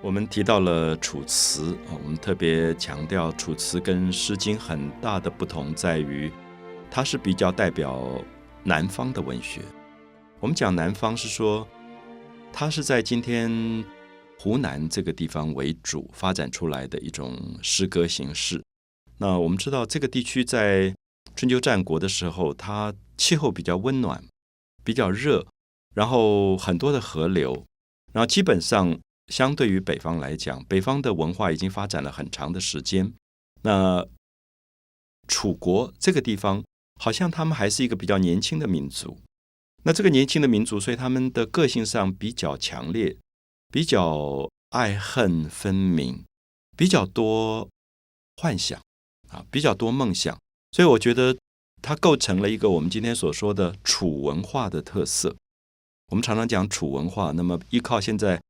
我们提到了《楚辞》啊，我们特别强调《楚辞》跟《诗经》很大的不同在于，它是比较代表南方的文学。我们讲南方是说，它是在今天湖南这个地方为主发展出来的一种诗歌形式。那我们知道，这个地区在春秋战国的时候，它气候比较温暖，比较热，然后很多的河流，然后基本上。相对于北方来讲，北方的文化已经发展了很长的时间。那楚国这个地方，好像他们还是一个比较年轻的民族。那这个年轻的民族，所以他们的个性上比较强烈，比较爱恨分明，比较多幻想啊，比较多梦想。所以我觉得它构成了一个我们今天所说的楚文化的特色。我们常常讲楚文化，那么依靠现在。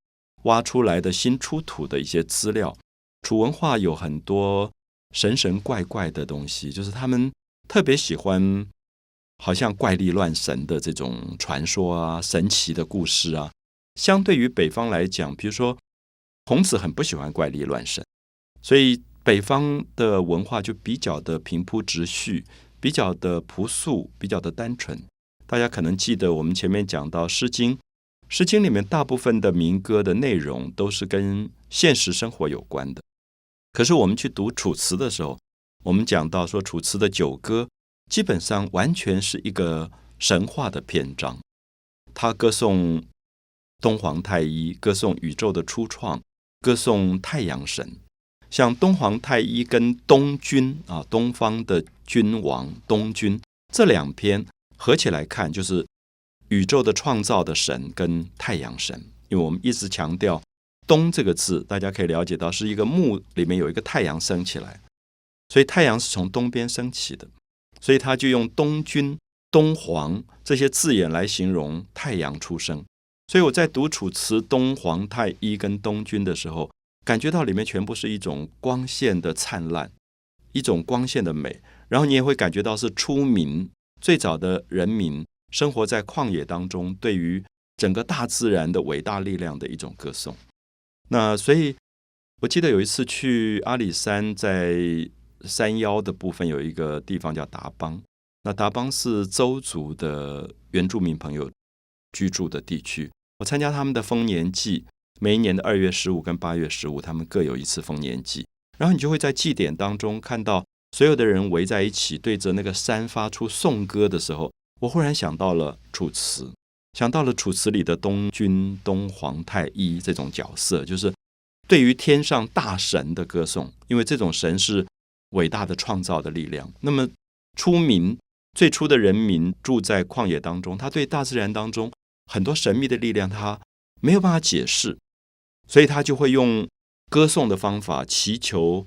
挖出来的新出土的一些资料，楚文化有很多神神怪怪的东西，就是他们特别喜欢，好像怪力乱神的这种传说啊，神奇的故事啊。相对于北方来讲，比如说孔子很不喜欢怪力乱神，所以北方的文化就比较的平铺直叙，比较的朴素，比较的单纯。大家可能记得我们前面讲到《诗经》。《诗经》里面大部分的民歌的内容都是跟现实生活有关的，可是我们去读《楚辞》的时候，我们讲到说，《楚辞》的九歌基本上完全是一个神话的篇章，它歌颂东皇太一，歌颂宇宙的初创，歌颂太阳神。像东皇太一跟东君啊，东方的君王东君这两篇合起来看，就是。宇宙的创造的神跟太阳神，因为我们一直强调“东”这个字，大家可以了解到是一个木里面有一个太阳升起来，所以太阳是从东边升起的，所以他就用东君、东皇这些字眼来形容太阳出生。所以我在读《楚辞》东皇太一跟东君的时候，感觉到里面全部是一种光线的灿烂，一种光线的美，然后你也会感觉到是出名最早的人民。生活在旷野当中，对于整个大自然的伟大力量的一种歌颂。那所以，我记得有一次去阿里山，在山腰的部分有一个地方叫达邦。那达邦是周族的原住民朋友居住的地区。我参加他们的丰年祭，每一年的二月十五跟八月十五，他们各有一次丰年祭。然后你就会在祭典当中看到所有的人围在一起，对着那个山发出颂歌的时候。我忽然想到了《楚辞》，想到了《楚辞》里的东君、东皇太一这种角色，就是对于天上大神的歌颂。因为这种神是伟大的创造的力量。那么出民最初的人民住在旷野当中，他对大自然当中很多神秘的力量，他没有办法解释，所以他就会用歌颂的方法祈求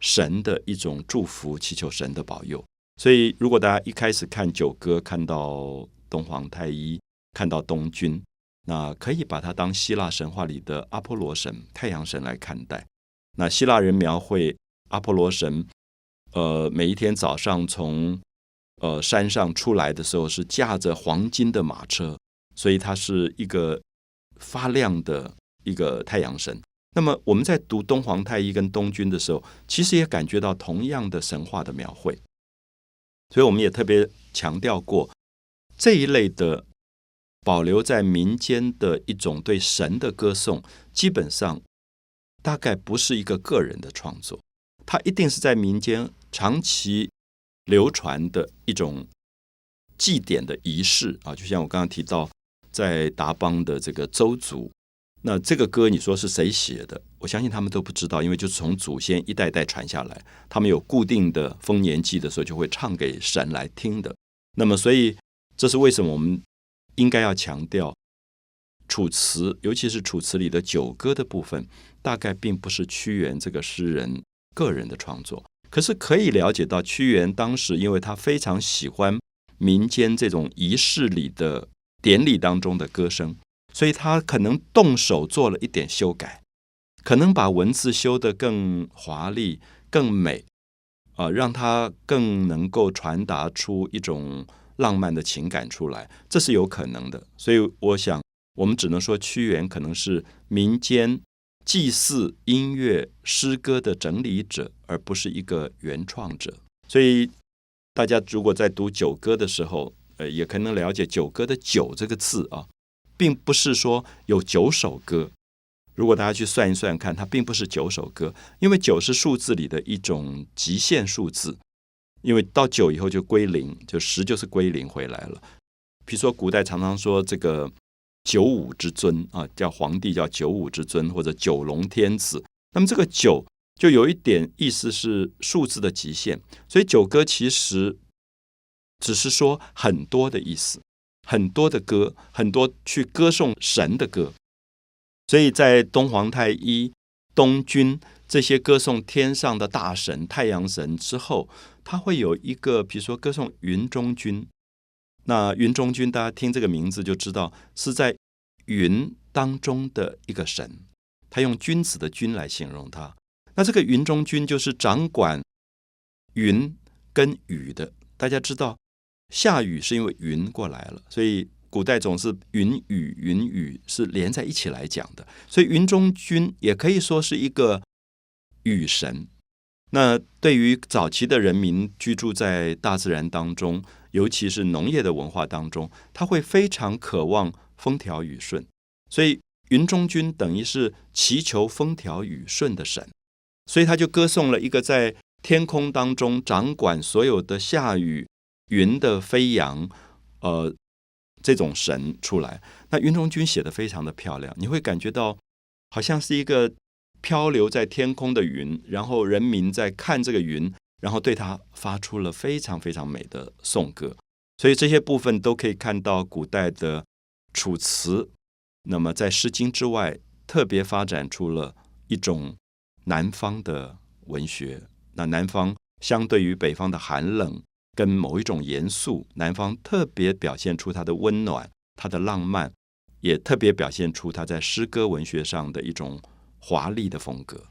神的一种祝福，祈求神的保佑。所以，如果大家一开始看九歌，看到东皇太一，看到东君，那可以把它当希腊神话里的阿波罗神、太阳神来看待。那希腊人描绘阿波罗神，呃，每一天早上从呃山上出来的时候，是驾着黄金的马车，所以他是一个发亮的一个太阳神。那么我们在读东皇太一跟东君的时候，其实也感觉到同样的神话的描绘。所以我们也特别强调过，这一类的保留在民间的一种对神的歌颂，基本上大概不是一个个人的创作，它一定是在民间长期流传的一种祭典的仪式啊。就像我刚刚提到，在达邦的这个周族。那这个歌你说是谁写的？我相信他们都不知道，因为就是从祖先一代代传下来。他们有固定的丰年祭的时候，就会唱给神来听的。那么，所以这是为什么我们应该要强调《楚辞》，尤其是《楚辞》里的九歌的部分，大概并不是屈原这个诗人个人的创作。可是可以了解到，屈原当时因为他非常喜欢民间这种仪式里的典礼当中的歌声。所以他可能动手做了一点修改，可能把文字修得更华丽、更美，啊，让它更能够传达出一种浪漫的情感出来，这是有可能的。所以我想，我们只能说屈原可能是民间祭祀、音乐、诗歌的整理者，而不是一个原创者。所以，大家如果在读九歌的时候，呃，也可能了解九歌的“九”这个字啊，并不是说有九首歌。如果大家去算一算看，它并不是九首歌，因为九是数字里的一种极限数字，因为到九以后就归零，就十就是归零回来了。比如说，古代常常说这个九五之尊啊，叫皇帝叫九五之尊，或者九龙天子。那么这个九就有一点意思是数字的极限，所以九歌其实只是说很多的意思，很多的歌，很多去歌颂神的歌。所以在东皇太一、东君这些歌颂天上的大神太阳神之后，他会有一个，比如说歌颂云中君。那云中君，大家听这个名字就知道是在云当中的一个神，他用君子的君来形容他。那这个云中君就是掌管云跟雨的。大家知道，下雨是因为云过来了，所以。古代总是云雨云雨是连在一起来讲的，所以云中君也可以说是一个雨神。那对于早期的人民居住在大自然当中，尤其是农业的文化当中，他会非常渴望风调雨顺，所以云中君等于是祈求风调雨顺的神，所以他就歌颂了一个在天空当中掌管所有的下雨云的飞扬，呃。这种神出来，那云中君写的非常的漂亮，你会感觉到好像是一个漂流在天空的云，然后人民在看这个云，然后对他发出了非常非常美的颂歌。所以这些部分都可以看到古代的楚辞。那么在《诗经》之外，特别发展出了一种南方的文学。那南方相对于北方的寒冷。跟某一种严肃，南方特别表现出它的温暖，它的浪漫，也特别表现出它在诗歌文学上的一种华丽的风格。